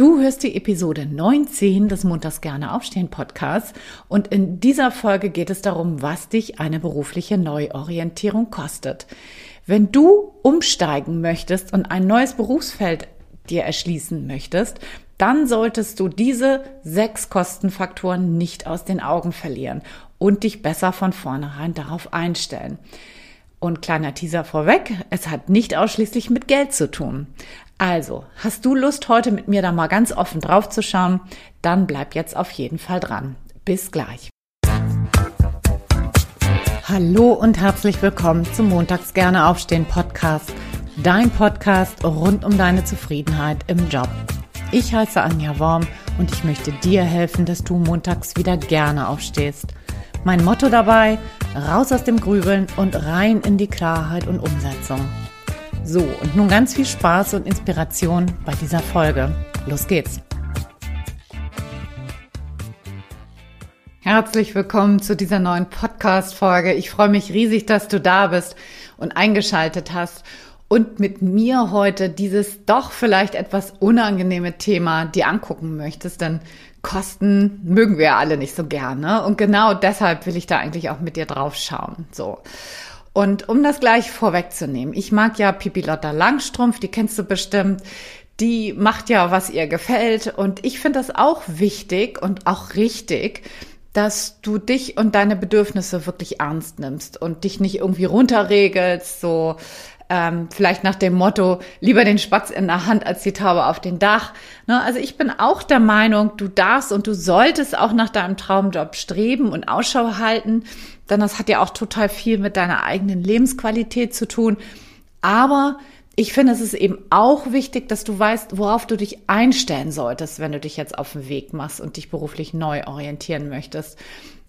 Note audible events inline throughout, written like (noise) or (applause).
Du hörst die Episode 19 des Montags gerne aufstehen Podcasts und in dieser Folge geht es darum, was dich eine berufliche Neuorientierung kostet. Wenn du umsteigen möchtest und ein neues Berufsfeld dir erschließen möchtest, dann solltest du diese sechs Kostenfaktoren nicht aus den Augen verlieren und dich besser von vornherein darauf einstellen. Und kleiner Teaser vorweg, es hat nicht ausschließlich mit Geld zu tun. Also, hast du Lust, heute mit mir da mal ganz offen drauf zu schauen? Dann bleib jetzt auf jeden Fall dran. Bis gleich. Hallo und herzlich willkommen zum Montags gerne aufstehen Podcast. Dein Podcast rund um deine Zufriedenheit im Job. Ich heiße Anja Worm und ich möchte dir helfen, dass du montags wieder gerne aufstehst. Mein Motto dabei, raus aus dem Grübeln und rein in die Klarheit und Umsetzung. So, und nun ganz viel Spaß und Inspiration bei dieser Folge. Los geht's! Herzlich willkommen zu dieser neuen Podcast-Folge. Ich freue mich riesig, dass du da bist und eingeschaltet hast und mit mir heute dieses doch vielleicht etwas unangenehme Thema dir angucken möchtest, denn Kosten mögen wir ja alle nicht so gerne und genau deshalb will ich da eigentlich auch mit dir drauf schauen. So. Und um das gleich vorwegzunehmen, ich mag ja Pipi Lotta Langstrumpf, die kennst du bestimmt. Die macht ja, was ihr gefällt. Und ich finde das auch wichtig und auch richtig, dass du dich und deine Bedürfnisse wirklich ernst nimmst und dich nicht irgendwie runterregelst, so ähm, vielleicht nach dem Motto, lieber den Spatz in der Hand als die Taube auf den Dach. Ne? Also ich bin auch der Meinung, du darfst und du solltest auch nach deinem Traumjob streben und Ausschau halten denn das hat ja auch total viel mit deiner eigenen Lebensqualität zu tun. Aber ich finde, es ist eben auch wichtig, dass du weißt, worauf du dich einstellen solltest, wenn du dich jetzt auf den Weg machst und dich beruflich neu orientieren möchtest.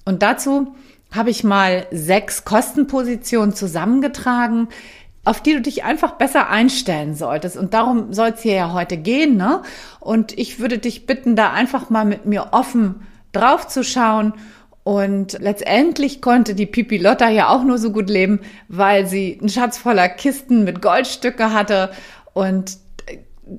Und dazu habe ich mal sechs Kostenpositionen zusammengetragen, auf die du dich einfach besser einstellen solltest. Und darum soll es hier ja heute gehen. Ne? Und ich würde dich bitten, da einfach mal mit mir offen drauf zu schauen und letztendlich konnte die Pipi Lotta ja auch nur so gut leben, weil sie einen Schatz voller Kisten mit Goldstücke hatte und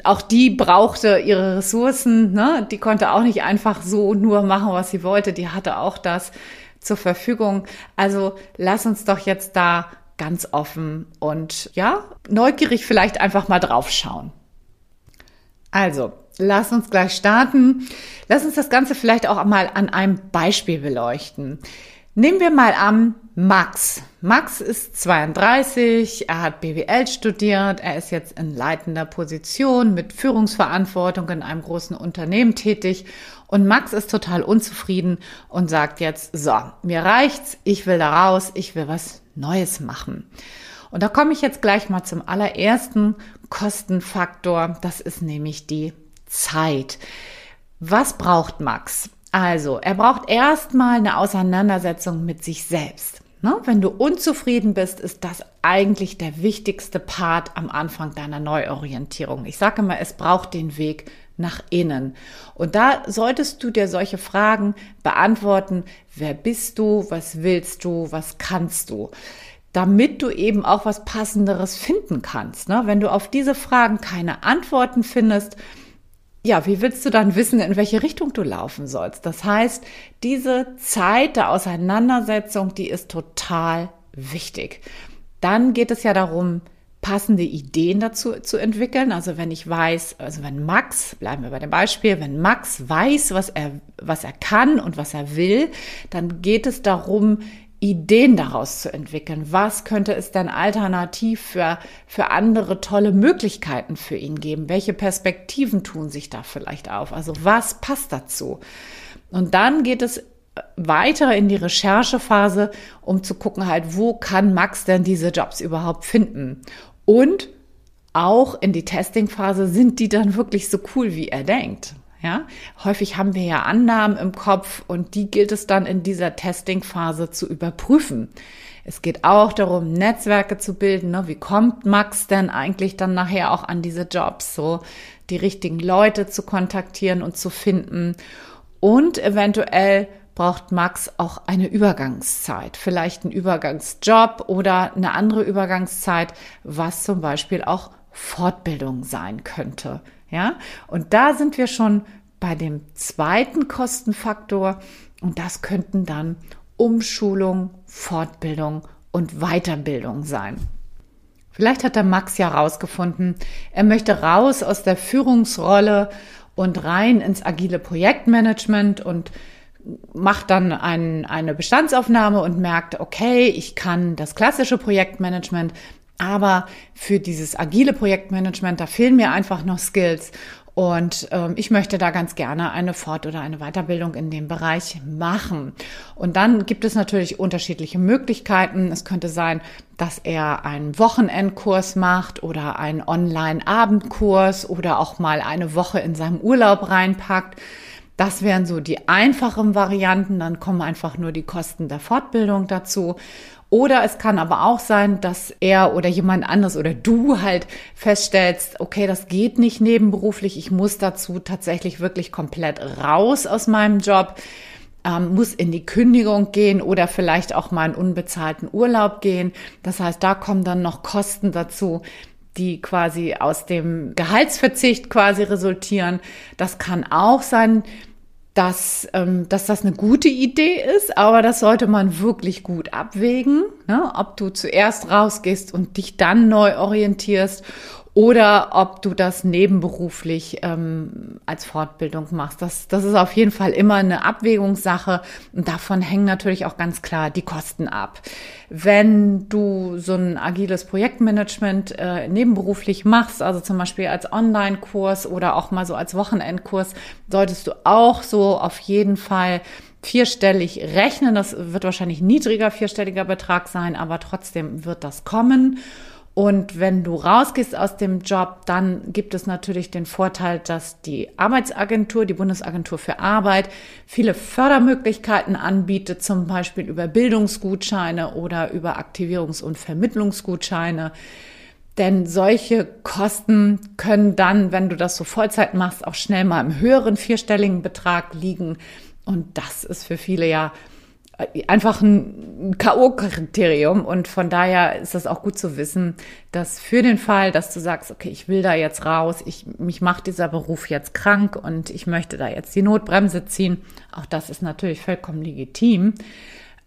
auch die brauchte ihre Ressourcen, ne? Die konnte auch nicht einfach so nur machen, was sie wollte. Die hatte auch das zur Verfügung. Also lass uns doch jetzt da ganz offen und ja, neugierig vielleicht einfach mal drauf schauen. Also, Lass uns gleich starten. Lass uns das Ganze vielleicht auch mal an einem Beispiel beleuchten. Nehmen wir mal an Max. Max ist 32, er hat BWL studiert, er ist jetzt in leitender Position mit Führungsverantwortung in einem großen Unternehmen tätig und Max ist total unzufrieden und sagt jetzt, so, mir reicht's, ich will da raus, ich will was Neues machen. Und da komme ich jetzt gleich mal zum allerersten Kostenfaktor, das ist nämlich die Zeit. Was braucht Max? Also, er braucht erstmal eine Auseinandersetzung mit sich selbst. Ne? Wenn du unzufrieden bist, ist das eigentlich der wichtigste Part am Anfang deiner Neuorientierung. Ich sage immer, es braucht den Weg nach innen. Und da solltest du dir solche Fragen beantworten. Wer bist du? Was willst du? Was kannst du? Damit du eben auch was Passenderes finden kannst. Ne? Wenn du auf diese Fragen keine Antworten findest, ja, wie willst du dann wissen, in welche Richtung du laufen sollst? Das heißt, diese Zeit der Auseinandersetzung, die ist total wichtig. Dann geht es ja darum, passende Ideen dazu zu entwickeln. Also wenn ich weiß, also wenn Max, bleiben wir bei dem Beispiel, wenn Max weiß, was er, was er kann und was er will, dann geht es darum, Ideen daraus zu entwickeln. Was könnte es denn alternativ für, für andere tolle Möglichkeiten für ihn geben? Welche Perspektiven tun sich da vielleicht auf? Also was passt dazu? Und dann geht es weiter in die Recherchephase, um zu gucken halt, wo kann Max denn diese Jobs überhaupt finden? Und auch in die Testingphase, sind die dann wirklich so cool, wie er denkt? Ja, häufig haben wir ja Annahmen im Kopf und die gilt es dann in dieser Testing-Phase zu überprüfen. Es geht auch darum, Netzwerke zu bilden. Ne? Wie kommt Max denn eigentlich dann nachher auch an diese Jobs? So die richtigen Leute zu kontaktieren und zu finden. Und eventuell braucht Max auch eine Übergangszeit, vielleicht einen Übergangsjob oder eine andere Übergangszeit, was zum Beispiel auch Fortbildung sein könnte. Ja, und da sind wir schon bei dem zweiten Kostenfaktor und das könnten dann Umschulung, Fortbildung und Weiterbildung sein. Vielleicht hat der Max ja rausgefunden, er möchte raus aus der Führungsrolle und rein ins agile Projektmanagement und macht dann ein, eine Bestandsaufnahme und merkt, okay, ich kann das klassische Projektmanagement, aber für dieses agile Projektmanagement, da fehlen mir einfach noch Skills. Und ähm, ich möchte da ganz gerne eine Fort- oder eine Weiterbildung in dem Bereich machen. Und dann gibt es natürlich unterschiedliche Möglichkeiten. Es könnte sein, dass er einen Wochenendkurs macht oder einen Online-Abendkurs oder auch mal eine Woche in seinem Urlaub reinpackt. Das wären so die einfachen Varianten. Dann kommen einfach nur die Kosten der Fortbildung dazu. Oder es kann aber auch sein, dass er oder jemand anderes oder du halt feststellst, okay, das geht nicht nebenberuflich, ich muss dazu tatsächlich wirklich komplett raus aus meinem Job, ähm, muss in die Kündigung gehen oder vielleicht auch mal in unbezahlten Urlaub gehen. Das heißt, da kommen dann noch Kosten dazu, die quasi aus dem Gehaltsverzicht quasi resultieren. Das kann auch sein, dass, ähm, dass das eine gute Idee ist, aber das sollte man wirklich gut abwägen, ne? ob du zuerst rausgehst und dich dann neu orientierst oder ob du das nebenberuflich ähm, als Fortbildung machst. Das, das ist auf jeden Fall immer eine Abwägungssache und davon hängen natürlich auch ganz klar die Kosten ab. Wenn du so ein agiles Projektmanagement äh, nebenberuflich machst, also zum Beispiel als Online-Kurs oder auch mal so als Wochenendkurs, solltest du auch so auf jeden Fall vierstellig rechnen. Das wird wahrscheinlich niedriger vierstelliger Betrag sein, aber trotzdem wird das kommen. Und wenn du rausgehst aus dem Job, dann gibt es natürlich den Vorteil, dass die Arbeitsagentur, die Bundesagentur für Arbeit, viele Fördermöglichkeiten anbietet, zum Beispiel über Bildungsgutscheine oder über Aktivierungs- und Vermittlungsgutscheine. Denn solche Kosten können dann, wenn du das so Vollzeit machst, auch schnell mal im höheren vierstelligen Betrag liegen. Und das ist für viele ja einfach ein K.O.-Kriterium und von daher ist das auch gut zu wissen, dass für den Fall, dass du sagst, okay, ich will da jetzt raus, ich, mich macht dieser Beruf jetzt krank und ich möchte da jetzt die Notbremse ziehen, auch das ist natürlich vollkommen legitim,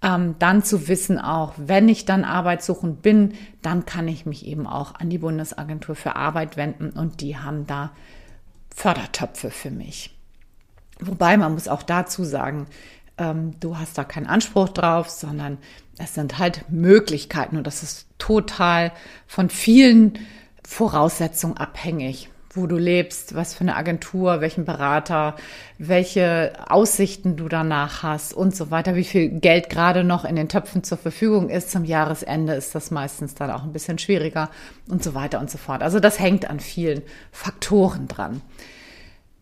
ähm, dann zu wissen auch, wenn ich dann arbeitssuchend bin, dann kann ich mich eben auch an die Bundesagentur für Arbeit wenden und die haben da Fördertöpfe für mich. Wobei man muss auch dazu sagen, ähm, du hast da keinen Anspruch drauf, sondern es sind halt Möglichkeiten und das ist total von vielen Voraussetzungen abhängig wo du lebst, was für eine Agentur, welchen Berater, welche Aussichten du danach hast und so weiter, wie viel Geld gerade noch in den Töpfen zur Verfügung ist. Zum Jahresende ist das meistens dann auch ein bisschen schwieriger und so weiter und so fort. Also das hängt an vielen Faktoren dran.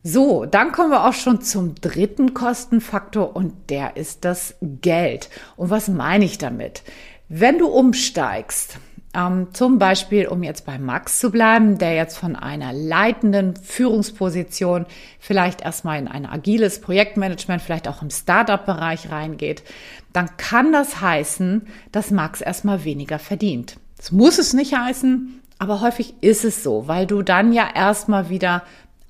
So, dann kommen wir auch schon zum dritten Kostenfaktor und der ist das Geld. Und was meine ich damit? Wenn du umsteigst, ähm, zum Beispiel, um jetzt bei Max zu bleiben, der jetzt von einer leitenden Führungsposition vielleicht erstmal in ein agiles Projektmanagement, vielleicht auch im Startup-Bereich reingeht, dann kann das heißen, dass Max erstmal weniger verdient. Das muss es nicht heißen, aber häufig ist es so, weil du dann ja erstmal wieder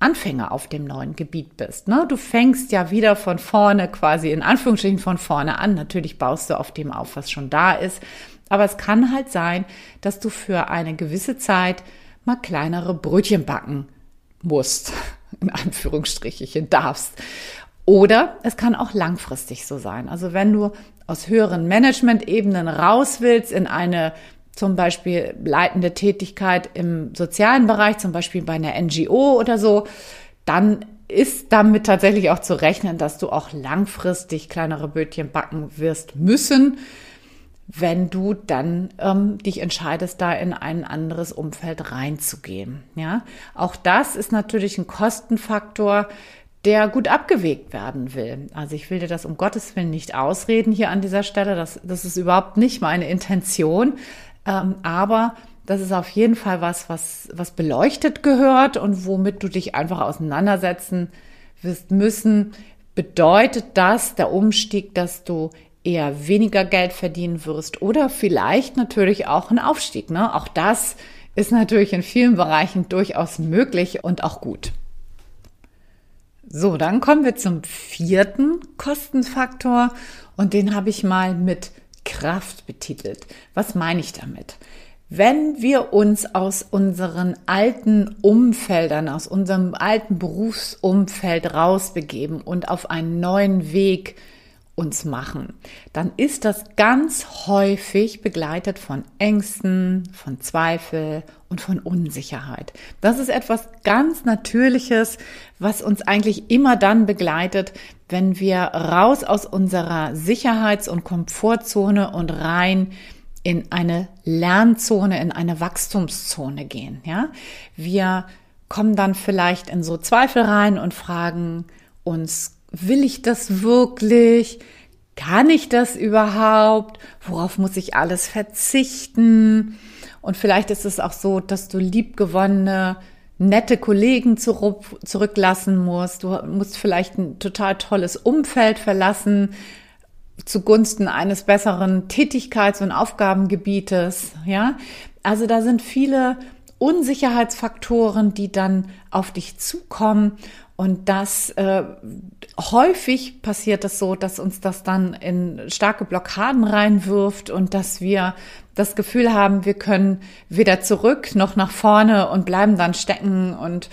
Anfänger auf dem neuen Gebiet bist. Ne? Du fängst ja wieder von vorne, quasi in Anführungsstrichen von vorne an. Natürlich baust du auf dem auf, was schon da ist. Aber es kann halt sein, dass du für eine gewisse Zeit mal kleinere Brötchen backen musst, (laughs) in Anführungsstrichen darfst. Oder es kann auch langfristig so sein. Also wenn du aus höheren Management-Ebenen raus willst in eine zum Beispiel leitende Tätigkeit im sozialen Bereich, zum Beispiel bei einer NGO oder so, dann ist damit tatsächlich auch zu rechnen, dass du auch langfristig kleinere Bötchen backen wirst müssen, wenn du dann ähm, dich entscheidest, da in ein anderes Umfeld reinzugehen. Ja, auch das ist natürlich ein Kostenfaktor, der gut abgewegt werden will. Also ich will dir das um Gottes Willen nicht ausreden hier an dieser Stelle. Das, das ist überhaupt nicht meine Intention. Ähm, aber das ist auf jeden Fall was, was, was beleuchtet gehört und womit du dich einfach auseinandersetzen wirst müssen. Bedeutet das der Umstieg, dass du eher weniger Geld verdienen wirst oder vielleicht natürlich auch ein Aufstieg. Ne? Auch das ist natürlich in vielen Bereichen durchaus möglich und auch gut. So, dann kommen wir zum vierten Kostenfaktor und den habe ich mal mit Kraft betitelt. Was meine ich damit? Wenn wir uns aus unseren alten Umfeldern, aus unserem alten Berufsumfeld rausbegeben und auf einen neuen Weg uns machen, dann ist das ganz häufig begleitet von Ängsten, von Zweifel und von Unsicherheit. Das ist etwas ganz Natürliches, was uns eigentlich immer dann begleitet, wenn wir raus aus unserer Sicherheits- und Komfortzone und rein in eine Lernzone, in eine Wachstumszone gehen. Ja, wir kommen dann vielleicht in so Zweifel rein und fragen uns, will ich das wirklich? Kann ich das überhaupt? Worauf muss ich alles verzichten? Und vielleicht ist es auch so, dass du liebgewonnene, nette Kollegen zurücklassen musst. Du musst vielleicht ein total tolles Umfeld verlassen zugunsten eines besseren Tätigkeits- und Aufgabengebietes. Ja, also da sind viele Unsicherheitsfaktoren, die dann auf dich zukommen und das äh, häufig passiert es so, dass uns das dann in starke Blockaden reinwirft und dass wir das Gefühl haben, wir können weder zurück noch nach vorne und bleiben dann stecken und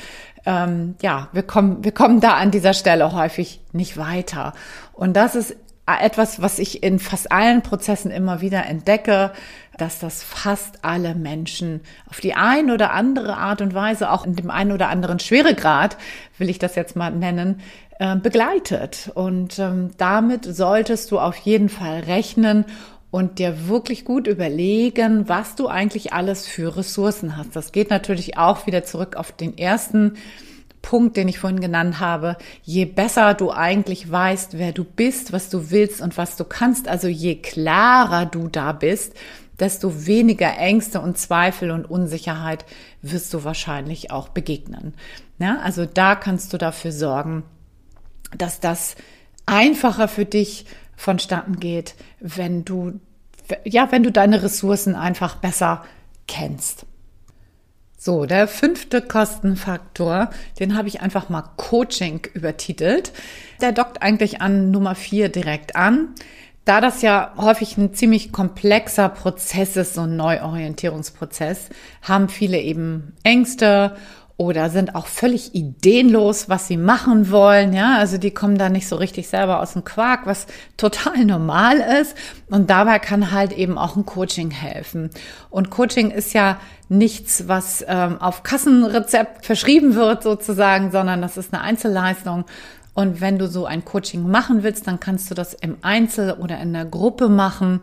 ähm, ja, wir kommen, wir kommen da an dieser Stelle häufig nicht weiter. Und das ist etwas, was ich in fast allen Prozessen immer wieder entdecke, dass das fast alle Menschen auf die ein oder andere Art und Weise, auch in dem einen oder anderen Schweregrad, will ich das jetzt mal nennen, äh, begleitet. Und ähm, damit solltest du auf jeden Fall rechnen und dir wirklich gut überlegen, was du eigentlich alles für Ressourcen hast. Das geht natürlich auch wieder zurück auf den ersten Punkt, den ich vorhin genannt habe, je besser du eigentlich weißt, wer du bist, was du willst und was du kannst, also je klarer du da bist, desto weniger Ängste und Zweifel und Unsicherheit wirst du wahrscheinlich auch begegnen. Ja, also da kannst du dafür sorgen, dass das einfacher für dich vonstatten geht, wenn du, ja, wenn du deine Ressourcen einfach besser kennst. So, der fünfte Kostenfaktor, den habe ich einfach mal Coaching übertitelt. Der dockt eigentlich an Nummer vier direkt an. Da das ja häufig ein ziemlich komplexer Prozess ist, so ein Neuorientierungsprozess, haben viele eben Ängste oder sind auch völlig ideenlos, was sie machen wollen. Ja, also die kommen da nicht so richtig selber aus dem Quark, was total normal ist. Und dabei kann halt eben auch ein Coaching helfen. Und Coaching ist ja nichts, was ähm, auf Kassenrezept verschrieben wird sozusagen, sondern das ist eine Einzelleistung. Und wenn du so ein Coaching machen willst, dann kannst du das im Einzel oder in der Gruppe machen.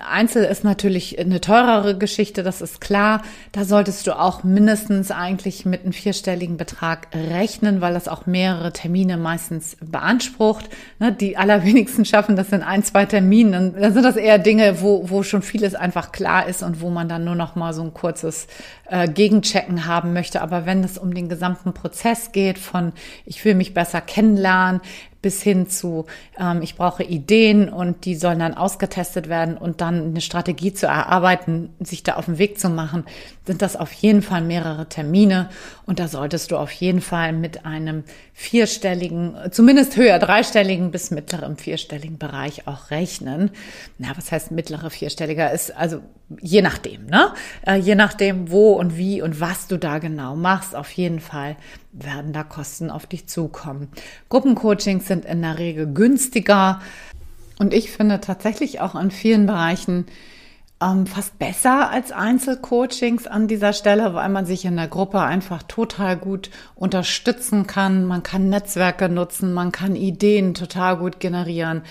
Einzel ist natürlich eine teurere Geschichte, das ist klar. Da solltest du auch mindestens eigentlich mit einem vierstelligen Betrag rechnen, weil das auch mehrere Termine meistens beansprucht. Ne, die allerwenigsten schaffen das in ein, zwei Terminen. Dann sind das eher Dinge, wo, wo schon vieles einfach klar ist und wo man dann nur noch mal so ein kurzes äh, Gegenchecken haben möchte. Aber wenn es um den gesamten Prozess geht von ich will mich besser kennenlernen, bis hin zu, ähm, ich brauche Ideen und die sollen dann ausgetestet werden und dann eine Strategie zu erarbeiten, sich da auf den Weg zu machen, sind das auf jeden Fall mehrere Termine und da solltest du auf jeden Fall mit einem vierstelligen, zumindest höher dreistelligen bis mittleren vierstelligen Bereich auch rechnen. Na, was heißt mittlere vierstelliger ist also je nachdem, ne? Äh, je nachdem, wo und wie und was du da genau machst, auf jeden Fall werden da Kosten auf dich zukommen. Gruppencoachings sind in der Regel günstiger und ich finde tatsächlich auch in vielen Bereichen ähm, fast besser als Einzelcoachings an dieser Stelle, weil man sich in der Gruppe einfach total gut unterstützen kann. Man kann Netzwerke nutzen, man kann Ideen total gut generieren.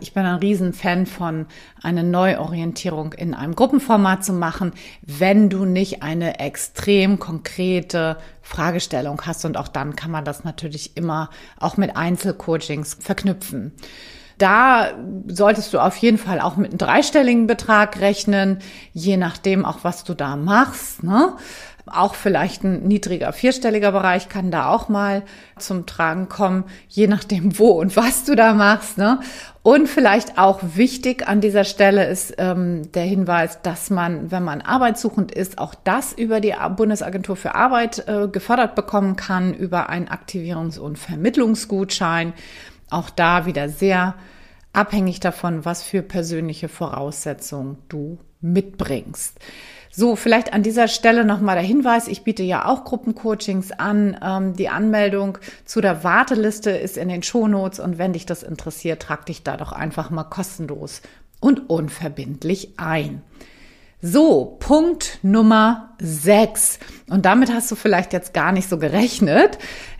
Ich bin ein Riesenfan von eine Neuorientierung in einem Gruppenformat zu machen, wenn du nicht eine extrem konkrete Fragestellung hast. Und auch dann kann man das natürlich immer auch mit Einzelcoachings verknüpfen. Da solltest du auf jeden Fall auch mit einem dreistelligen Betrag rechnen, je nachdem auch, was du da machst. Ne? Auch vielleicht ein niedriger vierstelliger Bereich kann da auch mal zum Tragen kommen, je nachdem wo und was du da machst. Ne? Und vielleicht auch wichtig an dieser Stelle ist ähm, der Hinweis, dass man, wenn man arbeitssuchend ist, auch das über die Bundesagentur für Arbeit äh, gefördert bekommen kann, über einen Aktivierungs- und Vermittlungsgutschein. Auch da wieder sehr abhängig davon, was für persönliche Voraussetzungen du mitbringst. So, vielleicht an dieser Stelle nochmal der Hinweis, ich biete ja auch Gruppencoachings an. Ähm, die Anmeldung zu der Warteliste ist in den Shownotes und wenn dich das interessiert, trag dich da doch einfach mal kostenlos und unverbindlich ein. So, Punkt Nummer 6. Und damit hast du vielleicht jetzt gar nicht so gerechnet,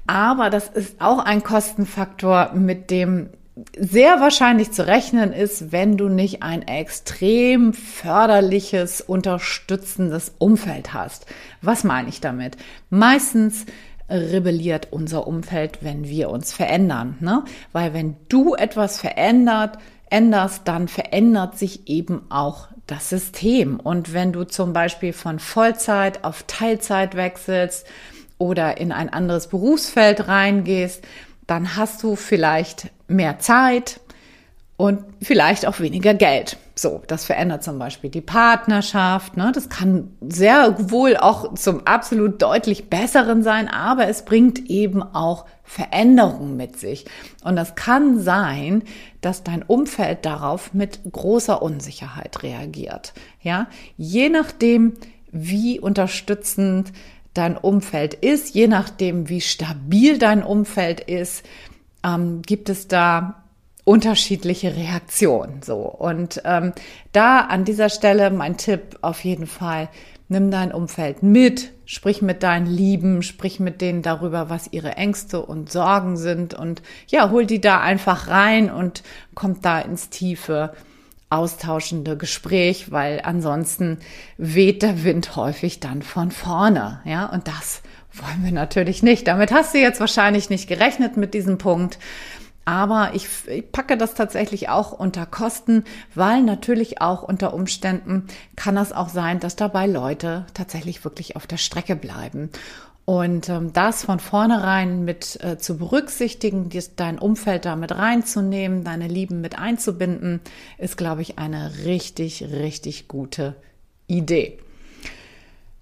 aber das ist auch ein Kostenfaktor, mit dem sehr wahrscheinlich zu rechnen ist, wenn du nicht ein extrem förderliches, unterstützendes Umfeld hast. Was meine ich damit? Meistens rebelliert unser Umfeld, wenn wir uns verändern. Ne? Weil wenn du etwas verändert, änderst, dann verändert sich eben auch das System. Und wenn du zum Beispiel von Vollzeit auf Teilzeit wechselst oder in ein anderes Berufsfeld reingehst, dann hast du vielleicht mehr Zeit und vielleicht auch weniger Geld. So, das verändert zum Beispiel die Partnerschaft. Ne? Das kann sehr wohl auch zum absolut deutlich besseren sein, aber es bringt eben auch Veränderungen mit sich. Und das kann sein, dass dein Umfeld darauf mit großer Unsicherheit reagiert. Ja, je nachdem, wie unterstützend dein Umfeld ist, je nachdem, wie stabil dein Umfeld ist, ähm, gibt es da unterschiedliche Reaktionen. So und ähm, da an dieser Stelle mein Tipp auf jeden Fall: Nimm dein Umfeld mit, sprich mit deinen Lieben, sprich mit denen darüber, was ihre Ängste und Sorgen sind und ja, hol die da einfach rein und kommt da ins tiefe austauschende Gespräch, weil ansonsten weht der Wind häufig dann von vorne, ja, und das wollen wir natürlich nicht. Damit hast du jetzt wahrscheinlich nicht gerechnet mit diesem Punkt. Aber ich, ich, packe das tatsächlich auch unter Kosten, weil natürlich auch unter Umständen kann es auch sein, dass dabei Leute tatsächlich wirklich auf der Strecke bleiben. Und ähm, das von vornherein mit äh, zu berücksichtigen, dies, dein Umfeld da mit reinzunehmen, deine Lieben mit einzubinden, ist, glaube ich, eine richtig, richtig gute Idee.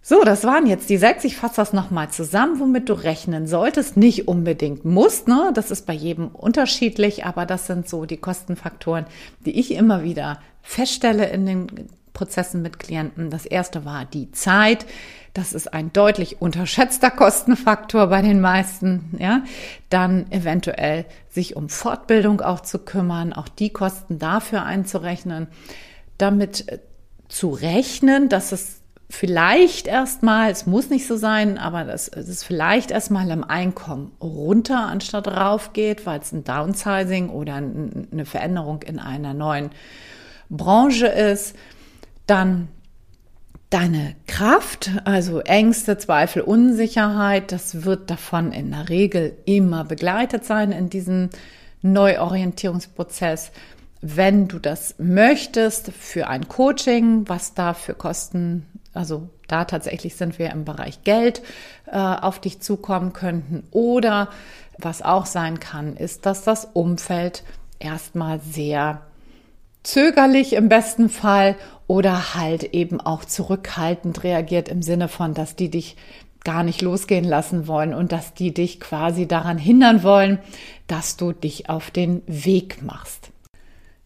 So, das waren jetzt die sechs. Ich fasse das nochmal zusammen, womit du rechnen solltest. Nicht unbedingt musst, ne? Das ist bei jedem unterschiedlich, aber das sind so die Kostenfaktoren, die ich immer wieder feststelle in den Prozessen mit Klienten. Das erste war die Zeit. Das ist ein deutlich unterschätzter Kostenfaktor bei den meisten, ja. Dann eventuell sich um Fortbildung auch zu kümmern, auch die Kosten dafür einzurechnen, damit äh, zu rechnen, dass es vielleicht erstmal, es muss nicht so sein, aber dass es vielleicht erstmal im Einkommen runter anstatt rauf geht, weil es ein Downsizing oder eine Veränderung in einer neuen Branche ist. Dann deine Kraft, also Ängste, Zweifel, Unsicherheit, das wird davon in der Regel immer begleitet sein in diesem Neuorientierungsprozess. Wenn du das möchtest für ein Coaching, was da für Kosten also da tatsächlich sind wir im Bereich Geld äh, auf dich zukommen könnten. Oder was auch sein kann, ist, dass das Umfeld erstmal sehr zögerlich im besten Fall oder halt eben auch zurückhaltend reagiert im Sinne von, dass die dich gar nicht losgehen lassen wollen und dass die dich quasi daran hindern wollen, dass du dich auf den Weg machst.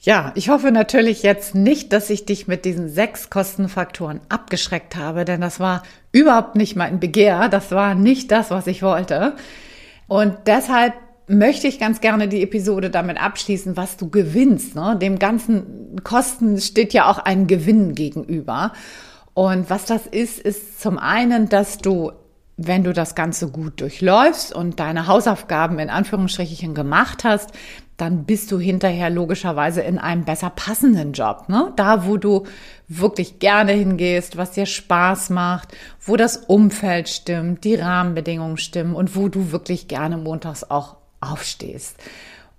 Ja, ich hoffe natürlich jetzt nicht, dass ich dich mit diesen sechs Kostenfaktoren abgeschreckt habe, denn das war überhaupt nicht mein Begehr. Das war nicht das, was ich wollte. Und deshalb möchte ich ganz gerne die Episode damit abschließen, was du gewinnst. Ne? Dem ganzen Kosten steht ja auch ein Gewinn gegenüber. Und was das ist, ist zum einen, dass du wenn du das Ganze gut durchläufst und deine Hausaufgaben in Anführungsstrichen gemacht hast, dann bist du hinterher logischerweise in einem besser passenden Job. Ne? Da, wo du wirklich gerne hingehst, was dir Spaß macht, wo das Umfeld stimmt, die Rahmenbedingungen stimmen und wo du wirklich gerne montags auch aufstehst.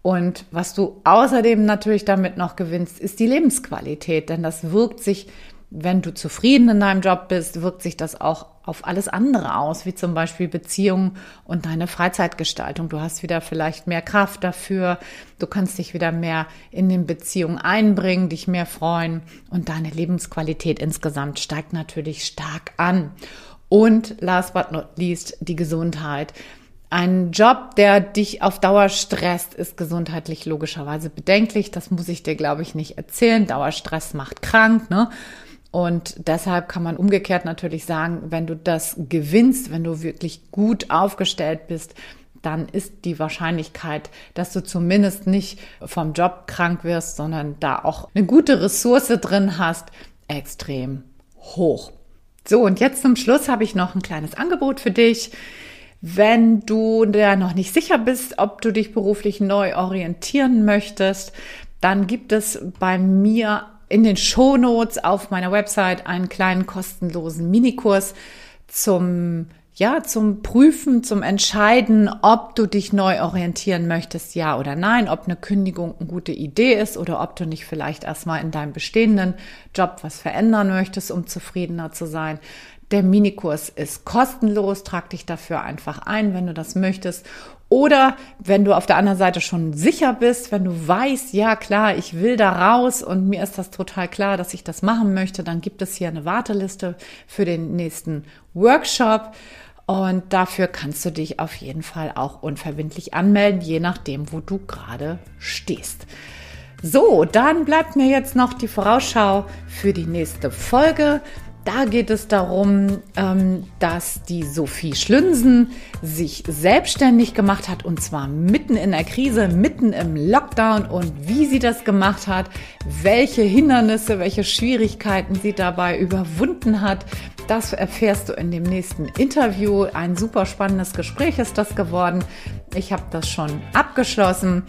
Und was du außerdem natürlich damit noch gewinnst, ist die Lebensqualität, denn das wirkt sich, wenn du zufrieden in deinem Job bist, wirkt sich das auch auf alles andere aus, wie zum Beispiel Beziehungen und deine Freizeitgestaltung. Du hast wieder vielleicht mehr Kraft dafür, du kannst dich wieder mehr in den Beziehungen einbringen, dich mehr freuen und deine Lebensqualität insgesamt steigt natürlich stark an. Und last but not least die Gesundheit. Ein Job, der dich auf Dauer stresst, ist gesundheitlich logischerweise bedenklich. Das muss ich dir, glaube ich, nicht erzählen. Dauerstress macht krank, ne? Und deshalb kann man umgekehrt natürlich sagen, wenn du das gewinnst, wenn du wirklich gut aufgestellt bist, dann ist die Wahrscheinlichkeit, dass du zumindest nicht vom Job krank wirst, sondern da auch eine gute Ressource drin hast, extrem hoch. So, und jetzt zum Schluss habe ich noch ein kleines Angebot für dich. Wenn du da noch nicht sicher bist, ob du dich beruflich neu orientieren möchtest, dann gibt es bei mir in den Shownotes auf meiner Website einen kleinen kostenlosen Minikurs zum ja, zum Prüfen, zum Entscheiden, ob du dich neu orientieren möchtest, ja oder nein, ob eine Kündigung eine gute Idee ist oder ob du nicht vielleicht erstmal in deinem bestehenden Job was verändern möchtest, um zufriedener zu sein. Der Minikurs ist kostenlos, trag dich dafür einfach ein, wenn du das möchtest. Oder wenn du auf der anderen Seite schon sicher bist, wenn du weißt, ja klar, ich will da raus und mir ist das total klar, dass ich das machen möchte, dann gibt es hier eine Warteliste für den nächsten Workshop. Und dafür kannst du dich auf jeden Fall auch unverbindlich anmelden, je nachdem, wo du gerade stehst. So, dann bleibt mir jetzt noch die Vorausschau für die nächste Folge. Da geht es darum, ähm, dass die Sophie Schlünsen sich selbstständig gemacht hat und zwar mitten in der Krise, mitten im Lockdown und wie sie das gemacht hat, welche Hindernisse, welche Schwierigkeiten sie dabei überwunden hat. Das erfährst du in dem nächsten Interview. Ein super spannendes Gespräch ist das geworden. Ich habe das schon abgeschlossen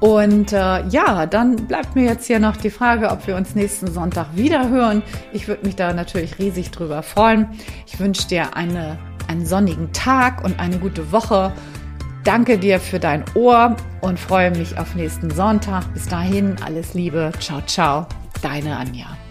und äh, ja, dann bleibt mir jetzt hier noch die Frage, ob wir uns nächsten Sonntag wieder hören. Ich würde mich da natürlich riesig drüber freuen. Ich wünsche dir eine, einen sonnigen Tag und eine gute Woche. Danke dir für dein Ohr und freue mich auf nächsten Sonntag. Bis dahin, alles Liebe. Ciao, ciao. Deine Anja.